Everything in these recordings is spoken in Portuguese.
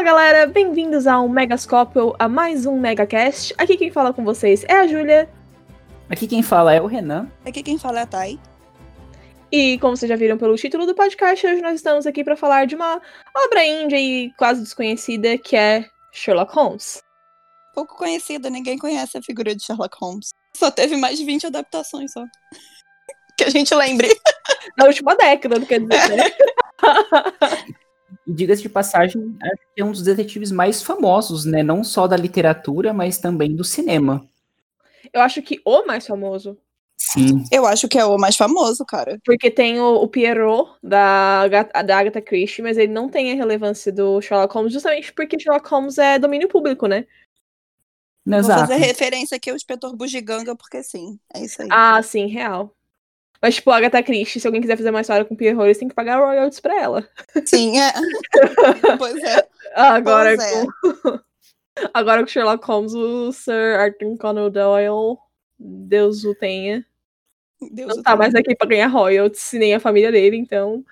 Fala galera, bem-vindos ao Megascópio, a mais um Megacast. Aqui quem fala com vocês é a Júlia. Aqui quem fala é o Renan. Aqui quem fala é a Thay. E como vocês já viram pelo título do podcast, hoje nós estamos aqui para falar de uma obra índia e quase desconhecida que é Sherlock Holmes. Pouco conhecida, ninguém conhece a figura de Sherlock Holmes. Só teve mais de 20 adaptações só. que a gente lembre. Na última década, não quer dizer, né? E diga-se de passagem, acho que é um dos detetives mais famosos, né? Não só da literatura, mas também do cinema. Eu acho que o mais famoso. Sim. Eu acho que é o mais famoso, cara. Porque tem o, o Pierrot da, da Agatha Christie, mas ele não tem a relevância do Sherlock Holmes, justamente porque Sherlock Holmes é domínio público, né? Vou Exato. fazer referência aqui ao inspetor Bugiganga, porque sim, é isso aí. Ah, sim, real. Mas, tipo, a Agatha Christie, se alguém quiser fazer uma história com o Pierrot, eles têm que pagar royalties pra ela. Sim, é. pois é. Agora, Pois é. com... Agora com Sherlock Holmes, o Sir Arthur Conan Doyle, Deus o tenha, Deus não tá mais aqui pra ganhar royalties, nem a família dele, então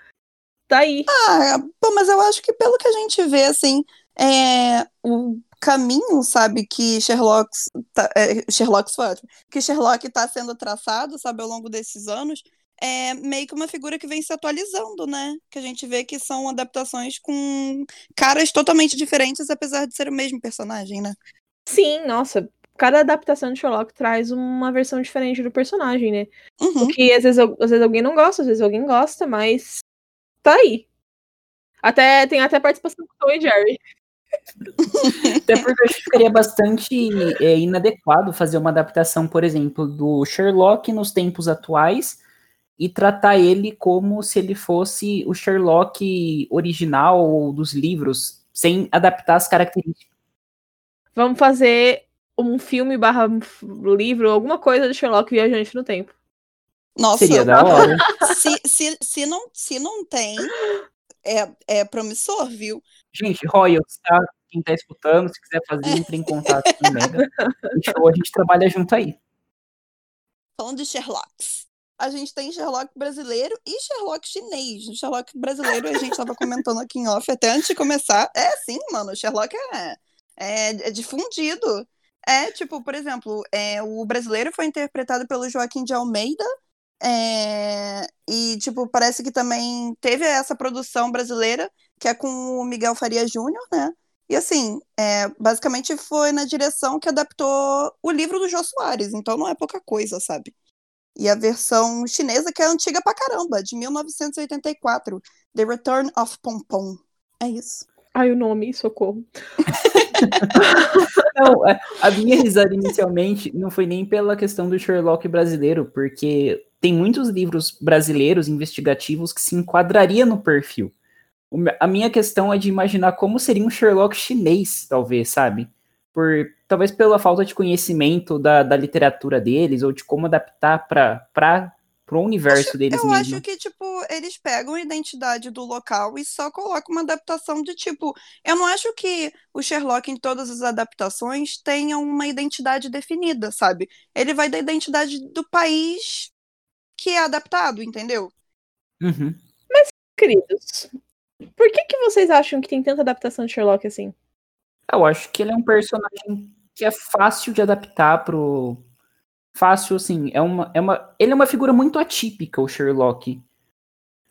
tá aí. Ah, pô, mas eu acho que pelo que a gente vê, assim, é, o caminho, sabe, que Sherlock, tá, é, Sherlock foi ótimo, que Sherlock tá sendo traçado, sabe, ao longo desses anos, é meio que uma figura que vem se atualizando, né? Que a gente vê que são adaptações com caras totalmente diferentes, apesar de ser o mesmo personagem, né? Sim, nossa, cada adaptação de Sherlock traz uma versão diferente do personagem, né? Uhum. O que às vezes, às vezes alguém não gosta, às vezes alguém gosta, mas tá aí. Até, tem até participação do Tom e Jerry. Até porque eu acho que ficaria bastante é, inadequado fazer uma adaptação, por exemplo, do Sherlock nos tempos atuais e tratar ele como se ele fosse o Sherlock original ou dos livros, sem adaptar as características. Vamos fazer um filme barra livro, alguma coisa de Sherlock Viajante no Tempo. Nossa, Seria da hora. se, se, se, não, se não tem, é, é promissor, viu? Gente, Royals, tá? Quem tá escutando, se quiser fazer, entre em contato com o Mega. Show, a gente trabalha junto aí. Falando de Sherlocks. A gente tem Sherlock brasileiro e Sherlock chinês. O Sherlock brasileiro, a gente tava comentando aqui em off até antes de começar. É sim, mano, o Sherlock é, é, é difundido. É, tipo, por exemplo, é, o brasileiro foi interpretado pelo Joaquim de Almeida. É, e, tipo, parece que também teve essa produção brasileira, que é com o Miguel Faria Júnior, né? E assim, é, basicamente foi na direção que adaptou o livro do Jô Soares, então não é pouca coisa, sabe? E a versão chinesa, que é antiga pra caramba, de 1984, The Return of Pompom. É isso. Ai, o nome, socorro. Não, a- a minha risada inicialmente não foi nem pela questão do Sherlock brasileiro, porque tem muitos livros brasileiros investigativos que se enquadraria no perfil. A minha questão é de imaginar como seria um Sherlock chinês, talvez, sabe? Por, talvez pela falta de conhecimento da, da literatura deles, ou de como adaptar para o universo deles Eu mesmo. acho que, tipo, eles pegam a identidade do local e só colocam uma adaptação de tipo. Eu não acho que o Sherlock, em todas as adaptações, tenha uma identidade definida, sabe? Ele vai da identidade do país que é adaptado, entendeu? Uhum. Queridos, por que, que vocês acham que tem tanta adaptação de Sherlock assim? Eu acho que ele é um personagem que é fácil de adaptar pro. Fácil, assim, é uma, é uma. Ele é uma figura muito atípica, o Sherlock.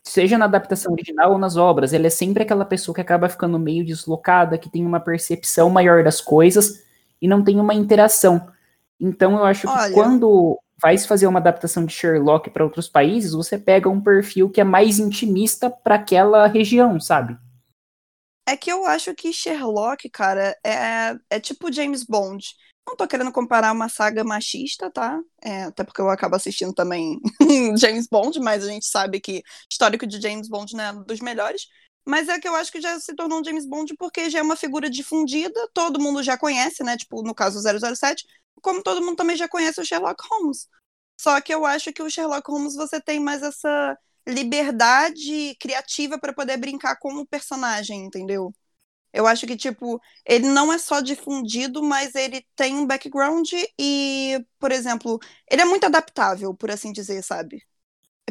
Seja na adaptação original ou nas obras, ele é sempre aquela pessoa que acaba ficando meio deslocada, que tem uma percepção maior das coisas e não tem uma interação. Então eu acho que Olha. quando vai se fazer uma adaptação de Sherlock para outros países, você pega um perfil que é mais intimista para aquela região, sabe? É que eu acho que Sherlock, cara, é, é tipo James Bond. Não tô querendo comparar uma saga machista, tá? É, até porque eu acabo assistindo também James Bond, mas a gente sabe que histórico de James Bond não é dos melhores. Mas é que eu acho que já se tornou um James Bond porque já é uma figura difundida, todo mundo já conhece, né? Tipo, no caso 007, como todo mundo também já conhece o Sherlock Holmes. Só que eu acho que o Sherlock Holmes você tem mais essa liberdade criativa para poder brincar com o personagem, entendeu? Eu acho que, tipo, ele não é só difundido, mas ele tem um background e, por exemplo, ele é muito adaptável, por assim dizer, sabe?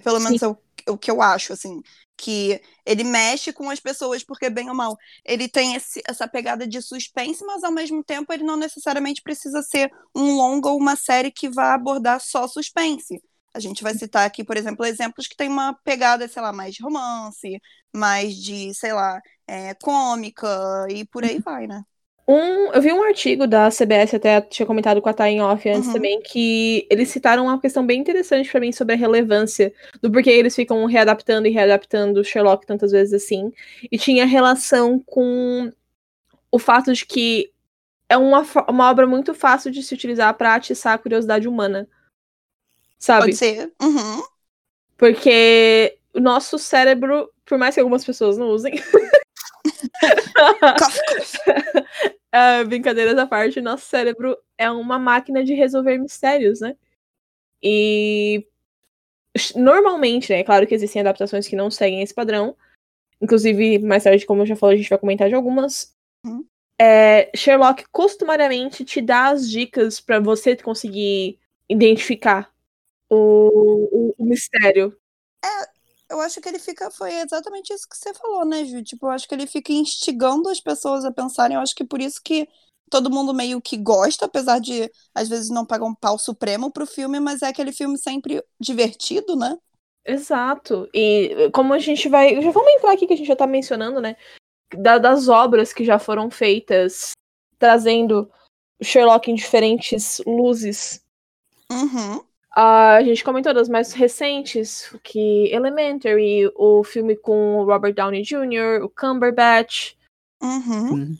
Pelo menos o, o que eu acho, assim, que ele mexe com as pessoas, porque bem ou mal, ele tem esse, essa pegada de suspense, mas ao mesmo tempo ele não necessariamente precisa ser um longo ou uma série que vá abordar só suspense. A gente vai citar aqui, por exemplo, exemplos que tem uma pegada, sei lá, mais de romance, mais de, sei lá, é, cômica e por aí vai, né? Um, eu vi um artigo da CBS, até tinha comentado com a Thay off antes Uhum. também, que eles citaram uma questão bem interessante pra mim sobre a relevância do porquê eles ficam readaptando e readaptando Sherlock tantas vezes assim. E tinha relação com o fato de que é uma, uma obra muito fácil de se utilizar pra atiçar a curiosidade humana. Sabe? Pode ser. Uhum. Porque o nosso cérebro, por mais que algumas pessoas não usem, Ah, brincadeiras à parte, nosso cérebro é uma máquina de resolver mistérios, né? E normalmente, né? Claro que existem adaptações que não seguem esse padrão. Inclusive, mais tarde, como eu já falei, a gente vai comentar de algumas. Uhum. É, Sherlock costumariamente te dá as dicas pra você conseguir identificar o, o- o mistério. Eu acho que ele fica. Foi exatamente isso que você falou, né, Ju? Tipo, eu acho que ele fica instigando as pessoas a pensarem. Eu acho que por isso que todo mundo meio que gosta, apesar de às vezes não pagar um pau supremo pro filme, mas é aquele filme sempre divertido, né? Exato. E como a gente vai. Já vamos entrar aqui que a gente já tá mencionando, né? da- das obras que já foram feitas, trazendo Sherlock em diferentes luzes. Uhum. A gente comentou das mais recentes, que Elementary, o filme com o Robert Downey Jr., o Cumberbatch. Uhum. Sim.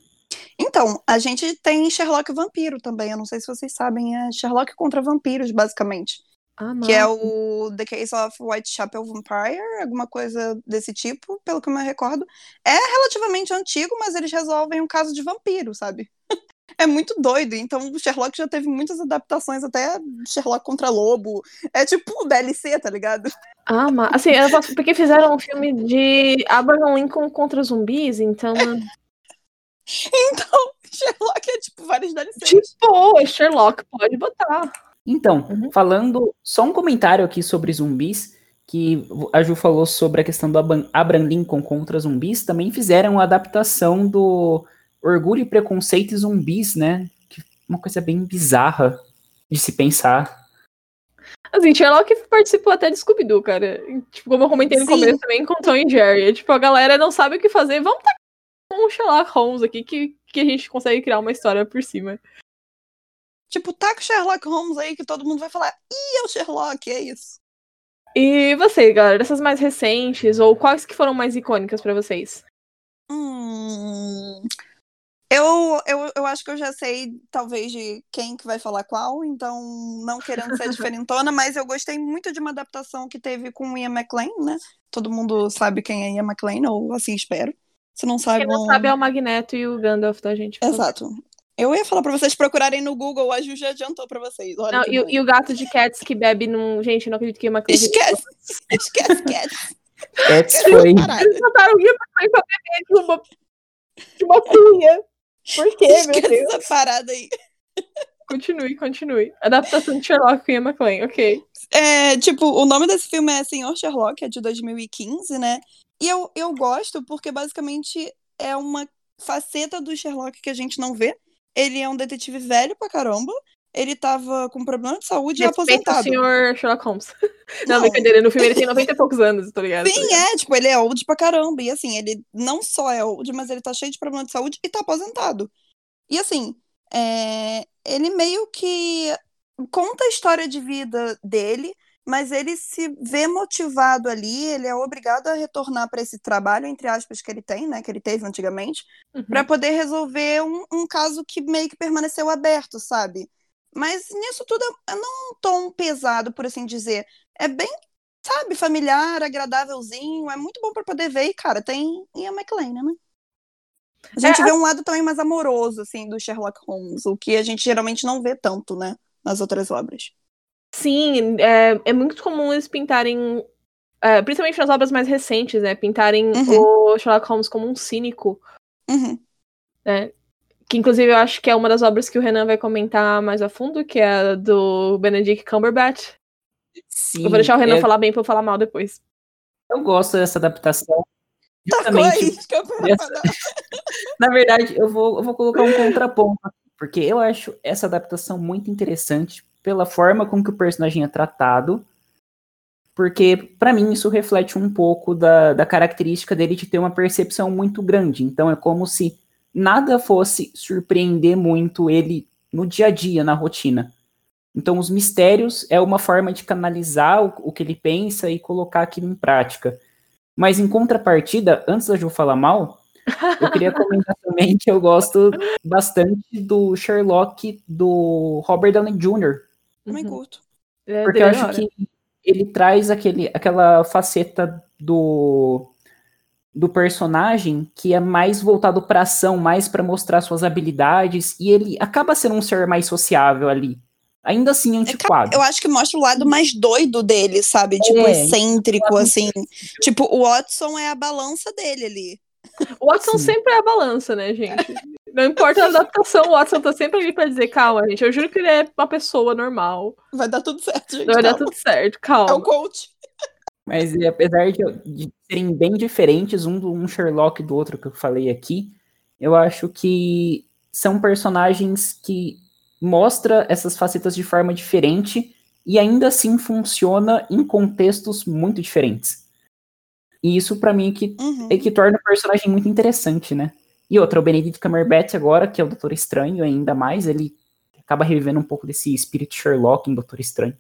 Então, a gente tem Sherlock Vampiro também. Eu não sei se vocês sabem, é Sherlock contra vampiros, basicamente. Ah, Que é o The Case of Whitechapel Vampire, alguma coisa desse tipo, pelo que eu me recordo. É relativamente antigo, mas eles resolvem um caso de vampiro, sabe? É muito doido. Então, o Sherlock já teve muitas adaptações, até Sherlock contra Lobo. É tipo o DLC, tá ligado? Ah, mas assim, eu posso- porque fizeram um filme de Abraham Lincoln contra zumbis, então. Então, Sherlock é tipo vários DLCs. tipo, Sherlock, pode botar. Então, Uhum. falando só um comentário aqui sobre zumbis, que a Ju falou sobre a questão do Abraham Lincoln contra zumbis, também fizeram a adaptação do Orgulho e Preconceito e Zumbis, né? É uma coisa bem bizarra de se pensar. Assim, Sherlock participou até de Scooby-Doo, cara. Tipo, como eu comentei no Sim. começo também com Tom e Jerry. Tipo, a galera não sabe o que fazer. Vamos tacar um Sherlock Holmes aqui que, que a gente consegue criar uma história por cima. Tipo, tá com Sherlock Holmes aí que todo mundo vai falar, ih, é o Sherlock, é isso. E você, galera, dessas mais recentes, ou quais que foram mais icônicas pra vocês? Hum, eu, eu, eu acho que eu já sei, talvez, de quem que vai falar qual, então, não querendo ser diferentona, mas eu gostei muito de uma adaptação que teve com o Ian McLean, né? Todo mundo sabe quem é Ian McLean, ou assim espero. Se não sabe, Quem não sabe é o Magneto e o Gandalf da gente. Exato. Eu ia falar pra vocês procurarem no Google, a Ju já adiantou pra vocês. Olha Não, e, e o gato de Cats que bebe num. Gente, eu não acredito que é uma coisa. Esquece, esquece, esquece. Essa foi. Eles botaram o Ian McLean pra beber de uma, de uma cunha. Por quê, meu Deus? essa parada aí. Continue, continue. Adaptação de Sherlock com Ian McLean, ok. É, tipo, o nome desse filme é Senhor Sherlock, é de 2015, né? E eu, eu gosto porque basicamente é uma faceta do Sherlock que a gente não vê. Ele é um detetive velho pra caramba. Ele tava com problema de saúde e Respeita o aposentado. senhor Sherlock Holmes. Não, Não. brincadeira, no filme ele tem 90 e poucos anos, tá ligado? Sim, é, tipo, ele é old pra caramba. E assim, ele não só é old, mas ele tá cheio de problema de saúde e tá aposentado. E assim, é, ele meio que conta a história de vida dele, mas ele se vê motivado ali, ele é obrigado a retornar para esse trabalho, entre aspas, que ele tem, né? Que ele teve antigamente, Uhum. para poder resolver um, um caso que meio que permaneceu aberto, sabe? Mas nisso tudo é não um tom pesado, por assim dizer. É bem, sabe, familiar, agradávelzinho. É muito bom para poder ver. E, cara, tem Ian McLean, né? A gente É, vê um lado também mais amoroso, assim, do Sherlock Holmes, o que a gente geralmente não vê tanto, né? Nas outras obras. Sim, é, é muito comum eles pintarem, é, principalmente nas obras mais recentes, né? Pintarem Uhum. o Sherlock Holmes como um cínico, Uhum. né? Que inclusive eu acho que é uma das obras que o Renan vai comentar mais a fundo, que é a do Benedict Cumberbatch. Sim, eu vou deixar o Renan é- falar bem pra eu falar mal depois. Eu gosto dessa adaptação. Aí, Justamente, campeão. essa- na verdade, eu vou, eu vou colocar um contraponto, aqui, porque eu acho essa adaptação muito interessante pela forma com que o personagem é tratado, porque pra mim isso reflete um pouco da, da característica dele de ter uma percepção muito grande. Então é como se nada fosse surpreender muito ele no dia a dia, na rotina. Então os mistérios é uma forma de canalizar o, o que ele pensa e colocar aquilo em prática. Mas em contrapartida, antes da Ju falar mal, eu queria comentar também que eu gosto bastante do Sherlock do Robert Downey Jr. Também Uhum. curto. É Porque eu da acho hora. que ele traz aquele, aquela faceta do, do personagem que é mais voltado para ação, mais para mostrar suas habilidades, e ele acaba sendo um ser mais sociável ali. Ainda assim, antiquado. Eu acho que mostra o lado mais doido dele, sabe? Tipo, É, excêntrico, assim. Tipo, o Watson é a balança dele ali. O Watson Sim. sempre é a balança, né, gente? Não importa a adaptação, o Watson tá sempre ali pra dizer, calma, gente. Eu juro que ele é uma pessoa normal. Vai dar tudo certo, gente. Vai dar calma. tudo certo, É o calma. coach. Mas apesar de, de serem bem diferentes, um do um Sherlock do outro que eu falei aqui, eu acho que são personagens que mostra essas facetas de forma diferente e ainda assim funciona em contextos muito diferentes. E isso pra mim é que Uhum. é que torna o personagem muito interessante, né? E outra, o Benedict Cumberbatch agora, que é o Doutor Estranho ainda mais, ele acaba revivendo um pouco desse espírito Sherlock em Doutor Estranho.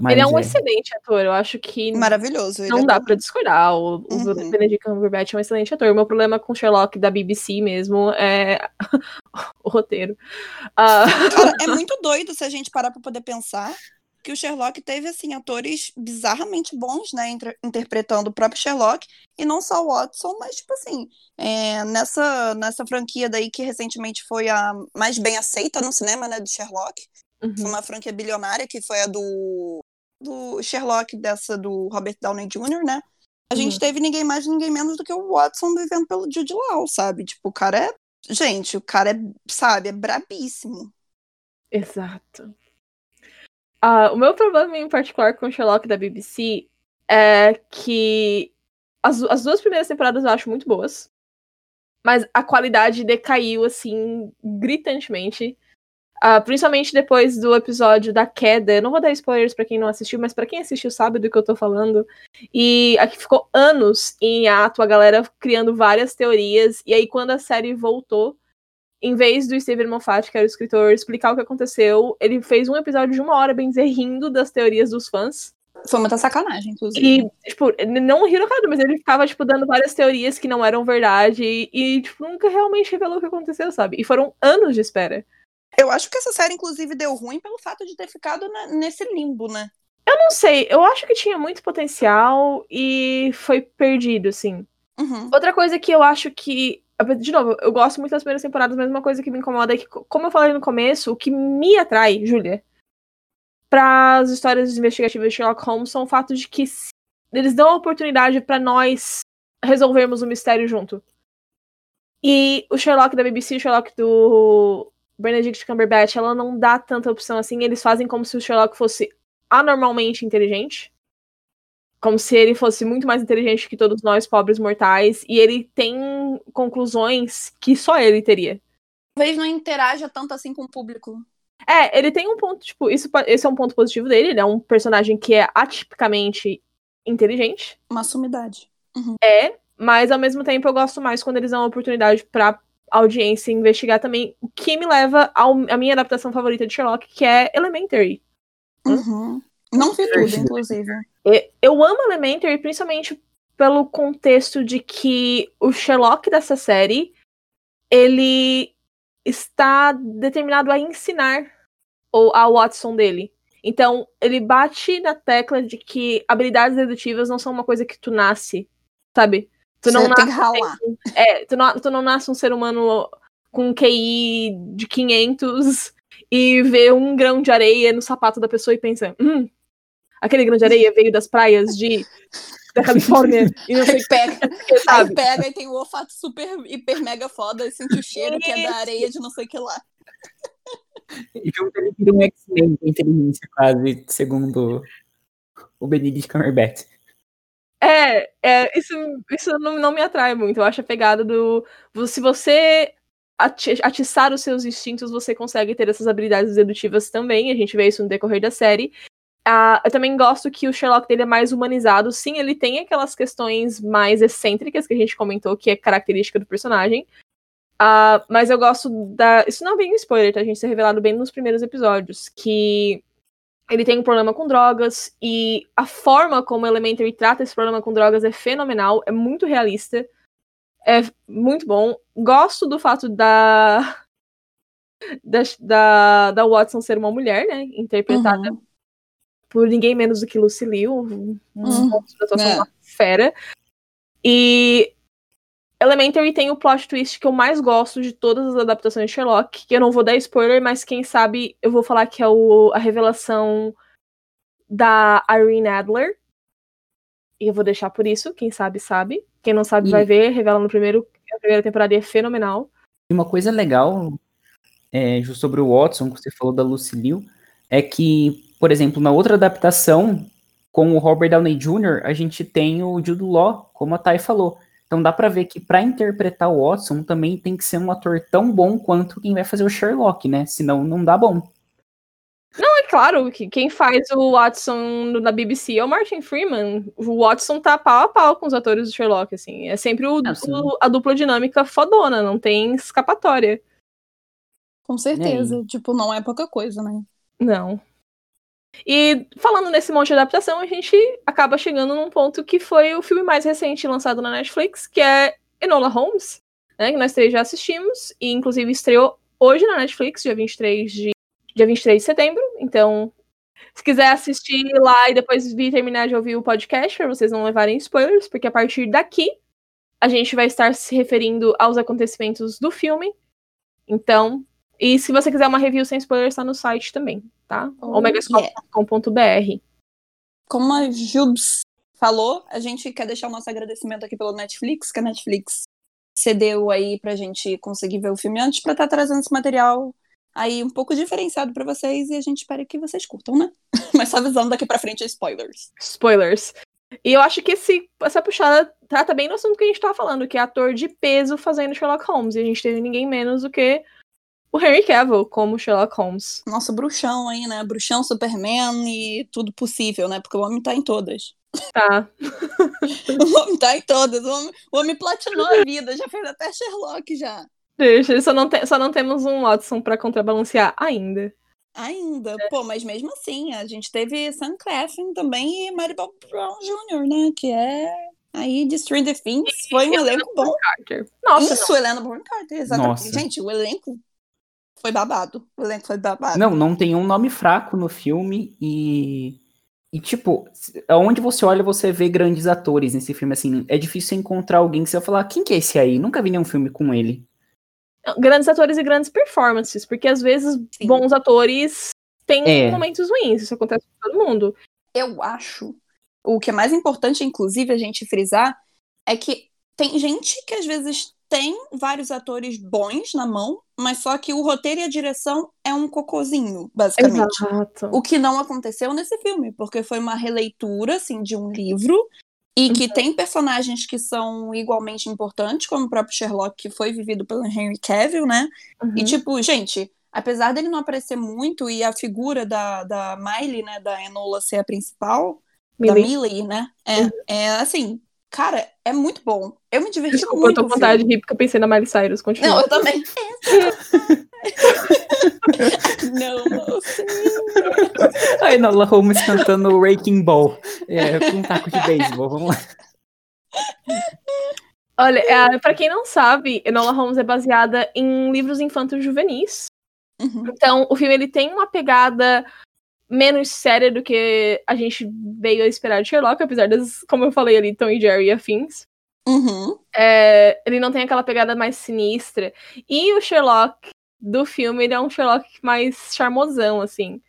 Mas ele é um é. excelente ator, eu acho que Maravilhoso. ele não é dá bom. pra discordar. O, o Uhum. Benedict Cumberbatch é um excelente ator. O meu problema com Sherlock da BBC mesmo é o roteiro. Cara, é muito doido se a gente parar pra poder pensar que o Sherlock teve, assim, atores bizarramente bons, né, inter- interpretando o próprio Sherlock, e não só o Watson, mas, tipo assim, é, nessa, nessa franquia daí que recentemente foi a mais bem aceita no cinema, né, do Sherlock, uhum. uma franquia bilionária, que foi a do, do Sherlock, dessa do Robert Downey Jr., né, a gente Uhum. teve ninguém mais, ninguém menos do que o Watson vivendo pelo Jude Law, sabe? Tipo, o cara é, gente, o cara é, sabe, é brabíssimo. Exato. Ah, o meu problema em particular com o Sherlock da BBC é que as, as duas primeiras temporadas eu acho muito boas, mas a qualidade decaiu assim gritantemente. Ah, principalmente depois do episódio da queda. Eu não vou dar spoilers pra quem não assistiu, mas pra quem assistiu sabe do que eu tô falando. E aqui ficou anos em ato, a galera criando várias teorias. E aí, quando a série voltou, em vez do Steven Moffat, que era o escritor, explicar o que aconteceu, ele fez um episódio de uma hora, bem dizer, rindo das teorias dos fãs. Foi muita sacanagem, inclusive. E, tipo, não na cara, mas ele ficava, tipo, dando várias teorias que não eram verdade. E, e, tipo, nunca realmente revelou o que aconteceu, sabe? E foram anos de espera. Eu acho que essa série, inclusive, deu ruim pelo fato de ter ficado na- nesse limbo, né? Eu não sei, eu acho que tinha muito potencial e foi perdido, assim. Uhum. Outra coisa que eu acho que. De novo, eu gosto muito das primeiras temporadas, mas uma coisa que me incomoda é que, como eu falei no começo, o que me atrai, Júlia, para as histórias investigativas de Sherlock Holmes são o fato de que eles dão a oportunidade para nós resolvermos o mistério junto. E o Sherlock da BBC e o Sherlock do Benedict Cumberbatch, ela não dá tanta opção assim. Eles fazem como se o Sherlock fosse anormalmente inteligente. Como se ele fosse muito mais inteligente que todos nós, pobres mortais. E ele tem conclusões que só ele teria. Talvez não interaja tanto assim com o público. É, ele tem um ponto, tipo, isso, esse é um ponto positivo dele. Ele é um personagem que é atipicamente inteligente. Uma sumidade. É, mas ao mesmo tempo eu gosto mais quando eles dão a oportunidade pra audiência investigar também. O que me leva ao, à minha adaptação favorita de Sherlock, que é Elementary. Uhum. Não vi tudo, inclusive. Eu amo Elementary principalmente pelo contexto de que o Sherlock dessa série ele está determinado a ensinar o, a Watson dele. Então, ele bate na tecla de que habilidades dedutivas não são uma coisa que tu nasce, sabe? Tu não Você tem nasce que ralar. é, tu não, tu não nasce um ser humano com um QI de 500 e vê um grão de areia no sapato da pessoa e pensa, hum, aquele grão de areia veio das praias de da Califórnia e não sei Aí pega, que, aí pega e tem o olfato super, hiper, mega foda e sente o cheiro que é da areia de não sei o que lá. E junto ele um X-Men com inteligência quase, segundo o Benedict Cumberbatch. É, é isso, isso não, não me atrai muito. Eu acho a pegada do. Se você ati- atiçar os seus instintos, você consegue ter essas habilidades dedutivas também. A gente vê isso no decorrer da série. Ah, eu também gosto que o Sherlock dele é mais humanizado. Sim, ele tem aquelas questões mais excêntricas que a gente comentou, que é característica do personagem. Ah, mas eu gosto da. Isso não é bem spoiler, tá? A gente ser revelado bem nos primeiros episódios. Que ele tem um problema com drogas e a forma como Elementary trata esse problema com drogas é fenomenal, é muito realista, é muito bom. Gosto do fato da da, da, da Watson ser uma mulher, né, interpretada Uhum. por ninguém menos do que Lucy Liu, um Uhum. da atuação, É. uma fera. E Elementary tem o plot twist que eu mais gosto de todas as adaptações de Sherlock, que eu não vou dar spoiler, mas quem sabe eu vou falar que é o, a revelação da Irene Adler. E eu vou deixar por isso, quem sabe, sabe. Quem não sabe, E- vai ver, revela no primeiro. A primeira temporada e é fenomenal. E uma coisa legal é, sobre o Watson, que você falou da Lucy Liu, é que, por exemplo, na outra adaptação, com o Robert Downey Jr., a gente tem o Jude Law, como a Thay falou. Então dá pra ver que pra interpretar o Watson também tem que ser um ator tão bom quanto quem vai fazer o Sherlock, né? Senão não dá bom. É claro que quem faz o Watson na BBC é o Martin Freeman. O Watson tá pau a pau com os atores do Sherlock, assim. É sempre o duplo- a dupla dinâmica fodona, não tem escapatória. Com certeza. Tipo, não é pouca coisa, né? Não. E falando nesse monte de adaptação, a gente acaba chegando num ponto que foi o filme mais recente lançado na Netflix, que é Enola Holmes, né? Que nós três já assistimos, e inclusive estreou hoje na Netflix, dia 23 de, dia 23 de setembro. Então, se quiser assistir lá e depois vir terminar de ouvir o podcast, para vocês não levarem spoilers, porque a partir daqui a gente vai estar se referindo aos acontecimentos do filme. Então, e se você quiser uma review sem spoilers, está no site também, tá? Oh, omegascope.com.br. Como a Jubs falou, a gente quer deixar o nosso agradecimento aqui pelo Netflix, que a Netflix cedeu aí pra gente conseguir ver o filme antes, pra estar trazendo esse material aí um pouco diferenciado pra vocês e a gente espera que vocês curtam, né? Mas só avisando daqui pra frente spoilers. Spoilers. E eu acho que esse, essa puxada trata bem do assunto que a gente tava falando, que é ator de peso fazendo Sherlock Holmes. E a gente teve ninguém menos do que o Henry Cavill como Sherlock Holmes. Nosso bruxão aí, né? Bruxão, Superman e tudo possível, né? Porque o homem tá em todas. Tá. O homem tá em todas. O homem, o homem platinou a vida, já fez até Sherlock já. Deixa, só não, te- só não temos um Watson pra contrabalancear ainda. Ainda. Pô, mas mesmo assim, a gente teve Sam Claflin também e Maribel Brown Jr., né? Que é aí de Stranger Things. Foi um elenco bom. Carter. Nossa, Isso, Helena Bonham Carter, exatamente. Nossa. Gente, o elenco foi babado. O elenco foi babado. Não, não tem um nome fraco no filme e. E, tipo, aonde você olha, você vê grandes atores nesse filme, assim. É difícil encontrar alguém que você vai falar, quem que é esse aí? Nunca vi nenhum filme com ele. Grandes atores e grandes performances, porque às vezes Sim. bons atores têm É. momentos ruins, isso acontece com todo mundo. Eu acho. O que é mais importante, inclusive, a gente frisar, é que tem gente que às vezes tem vários atores bons na mão, mas só que o roteiro e a direção é um cocôzinho, basicamente. Exato. O que não aconteceu nesse filme, porque foi uma releitura assim de um livro e que tem personagens que são igualmente importantes, como o próprio Sherlock, que foi vivido pelo Henry Cavill, né? Uhum. E tipo, gente, apesar dele não aparecer muito e a figura da, da Miley, né, da Enola ser a principal, da Millie. Millie, né? É, é assim, cara, é muito bom. Eu me diverti Desculpa, eu muito. tô com vontade de rir porque eu pensei na Miley Cyrus. Continua. Não, eu também. não, moça. A Enola Holmes cantando o Wrecking Ball. É, com um taco de beisebol, vamos lá. Olha, é, pra quem não sabe, Enola Holmes é baseada em livros infantos juvenis. Uhum. Então, o filme ele tem uma pegada menos séria do que a gente veio a esperar de Sherlock, apesar das, como eu falei ali, Tom e Jerry e afins. Uhum. É, ele não tem aquela pegada mais sinistra. E o Sherlock do filme, ele é um Sherlock mais charmosão, assim.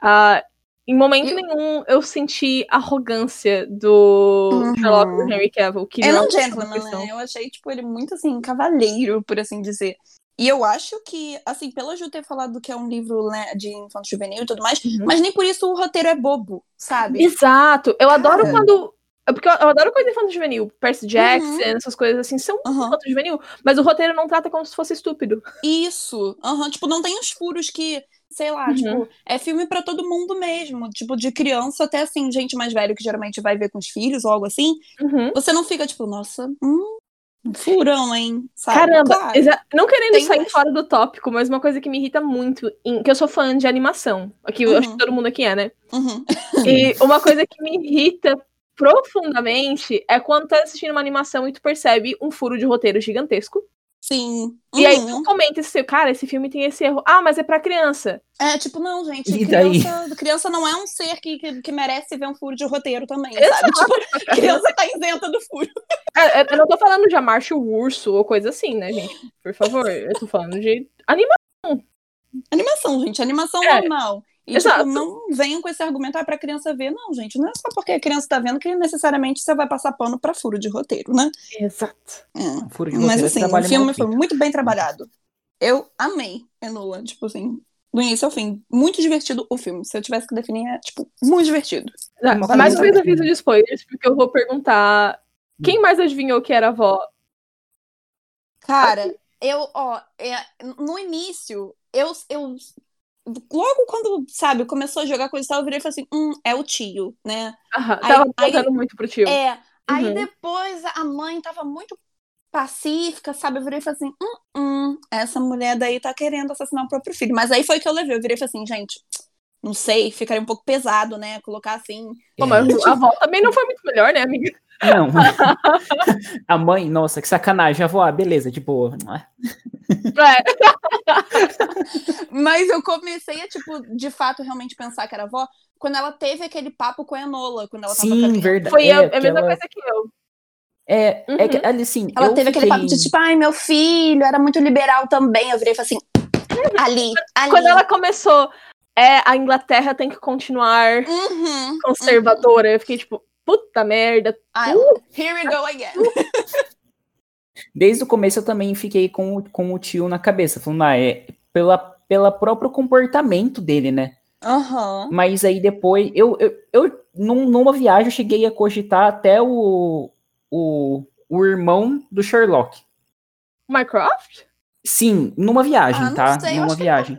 Ah, em momento nenhum eu senti arrogância do Uhum. Sherlock do Henry Cavill. Que É não um gentleman, né? Eu achei, tipo, ele muito, assim, cavaleiro, por assim dizer. E eu acho que, assim, pela Ju ter falado que é um livro né, de infanto juvenil e tudo mais, Uhum. mas nem por isso o roteiro é bobo, sabe? Exato. Eu adoro Cara. quando É porque eu, adoro coisa infanto juvenil. Percy Jackson, Uhum. essas coisas assim, são Aham. infanto juvenil. Mas o roteiro não trata como se fosse estúpido. Isso. Aham, Tipo, não tem os furos que, sei lá, Uhum. tipo, é filme pra todo mundo mesmo. Tipo, de criança até assim, gente mais velha que geralmente vai ver com os filhos ou algo assim. Uhum. Você não fica, tipo, nossa, hum, um furão, hein? Sabe? Caramba, Claro. não querendo Tem sair mais- fora do tópico, mas uma coisa que me irrita muito, em- que eu sou fã de animação. Aqui eu acho Uhum. que todo mundo aqui é, né? Uhum. E uma coisa que me irrita profundamente é quando tá assistindo uma animação e tu percebe um furo de roteiro gigantesco. Sim. E aí Uhum. tu comenta esse, cara, esse filme tem esse erro. Ah, mas é pra criança. É, tipo, não, gente, E criança, criança não é um ser que, que, que merece ver um furo de roteiro também, sabe? Tipo, criança tá isenta do furo. É, eu- eu não tô falando de Amarche o Urso ou coisa assim, né, gente? Por favor, eu tô falando de anima. Animação, gente, animação É, normal. E, exato. tipo, não venham com esse argumento ah, pra criança ver. Não, gente, não é só porque a criança tá vendo que necessariamente você vai passar pano pra furo de roteiro, né? Exato. É. Furo de Mas roteiro é assim, o trabalho filme foi muito bem trabalhado. Eu amei Enola, tipo assim, do início ao fim. Muito divertido o filme. Se eu tivesse que definir, é, tipo, muito divertido. Ah, mais uma vez aviso de spoilers, porque eu vou perguntar. Quem mais adivinhou que era a avó? Cara, eu, ó, é, no início, eu, eu. Logo quando, sabe, começou a jogar coisa e tal, eu virei e falei assim: hum, é o tio, né? Aham, Aí- tava aí- apontando muito pro tio. É. Aí Uhum. depois a mãe tava muito pacífica, sabe? Eu virei e falei assim: hum, hum, essa mulher daí tá querendo assassinar o próprio filho. Mas aí foi que eu levei. Eu virei e falei assim, gente, não sei, ficaria um pouco pesado, né? Colocar assim. Pô, mas a avó também não foi muito melhor, né, amiga? Não. a mãe, nossa, que sacanagem. A avó, ah, beleza, tipo. É, Mas eu comecei a, tipo, de fato, realmente pensar que era avó quando ela teve aquele papo com a Enola, quando ela tava com a Sim, criança. verdade. foi é, a, a mesma ela- coisa que eu. É, é Uhum. que, ali, assim, Ela teve aquele fiquei- papo de tipo, ai, meu filho era muito liberal também. Eu virei e falei assim, ali, ali. Quando ela começou, é, a Inglaterra tem que continuar Uhum. conservadora, eu fiquei tipo, puta merda. Ah, here we go again. Desde o começo eu também fiquei com, o- com o tio na cabeça, falando, ah, é pela, pela próprio comportamento dele, né? Aham. Mas aí depois, eu, eu, eu num- numa viagem, eu cheguei a cogitar até o, o, o irmão do Sherlock. Mycroft? Sim, numa viagem, Ah, tá? sei, numa acho que viagem.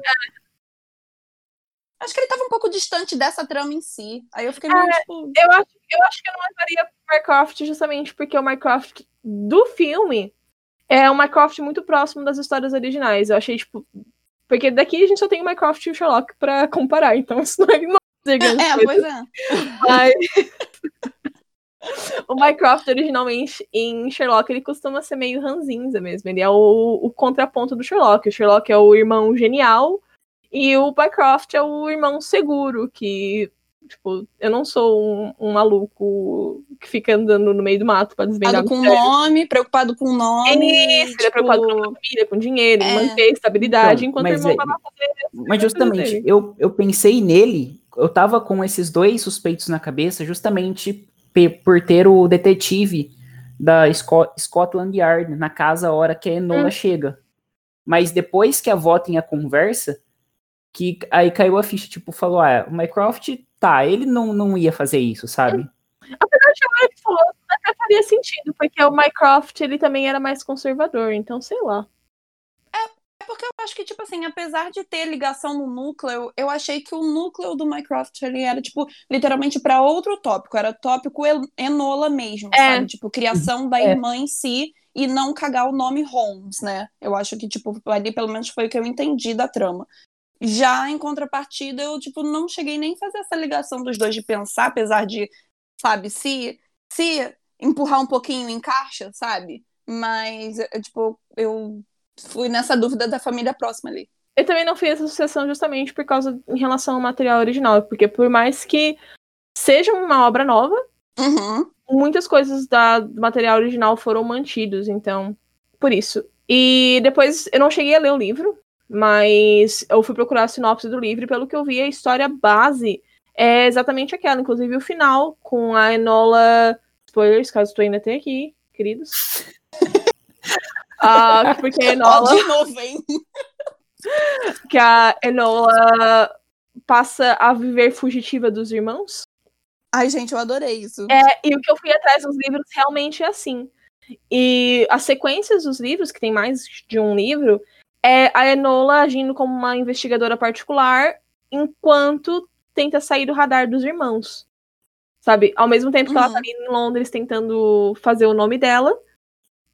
Acho que ele tava um pouco distante dessa trama em si. Aí eu fiquei É, meio, tipo... Eu acho, eu acho que eu não levaria Mycroft justamente porque o Mycroft do filme é um Mycroft muito próximo das histórias originais. Eu achei, tipo. Porque daqui a gente só tem o Mycroft e o Sherlock pra comparar, então isso não é, não é grande É, coisa. pois é. Mas o Mycroft, originalmente, em Sherlock, ele costuma ser meio ranzinza mesmo. Ele é o, o contraponto do Sherlock. O Sherlock é o irmão genial e o Mycroft é o irmão seguro, que, tipo, eu não sou um, um maluco que fica andando no meio do mato pra desvendar Preocupado com o nome, preocupado com o nome. É Isso, ele é tipo, preocupado com a família, com dinheiro, É. manter estabilidade, Então, enquanto o mas irmão é- vai lá fazer Mas justamente, eu, eu pensei nele, eu tava com esses dois suspeitos na cabeça, justamente por ter o detetive da Sco- Scotland Yard na casa a hora que a Enola Hum. chega. Mas depois que a avó tem a conversa, que aí caiu a ficha, tipo, falou, ah, o Mycroft, tá, ele não, não ia fazer isso, sabe? Apesar de agora que falou, até faria sentido, porque o Mycroft ele também era mais conservador, então sei lá. É porque eu acho que, tipo assim, apesar de ter ligação no núcleo, eu achei que o núcleo do Minecraft ele era, tipo, literalmente pra outro tópico. Era tópico Enola mesmo, É. sabe? Tipo, criação da É. irmã em si e não cagar o nome Holmes, né? Eu acho que, tipo, ali pelo menos foi o que eu entendi da trama. Já em contrapartida, eu, tipo, não cheguei nem a fazer essa ligação dos dois de pensar, apesar de, sabe, se, se empurrar um pouquinho encaixa, sabe? Mas, eu, tipo, eu fui nessa dúvida da família próxima ali. Eu também não fiz essa associação justamente por causa em relação ao material original, porque por mais que seja uma obra nova, Uhum. muitas coisas da, do material original foram mantidos, então, por isso. E depois eu não cheguei a ler o livro, mas eu fui procurar a sinopse do livro e pelo que eu vi, a história base é exatamente aquela, inclusive o final, com a Enola. Spoilers, caso tu ainda tenha aqui, queridos. Ah, porque a Enola. de novo, hein? que a Enola passa a viver fugitiva dos irmãos. Ai, gente, eu adorei isso. É, e o que eu fui atrás dos livros realmente é assim. E as sequências dos livros, que tem mais de um livro, é a Enola agindo como uma investigadora particular, enquanto tenta sair do radar dos irmãos. Sabe? Ao mesmo tempo que ela Uhum. tá ali em Londres tentando fazer o nome dela,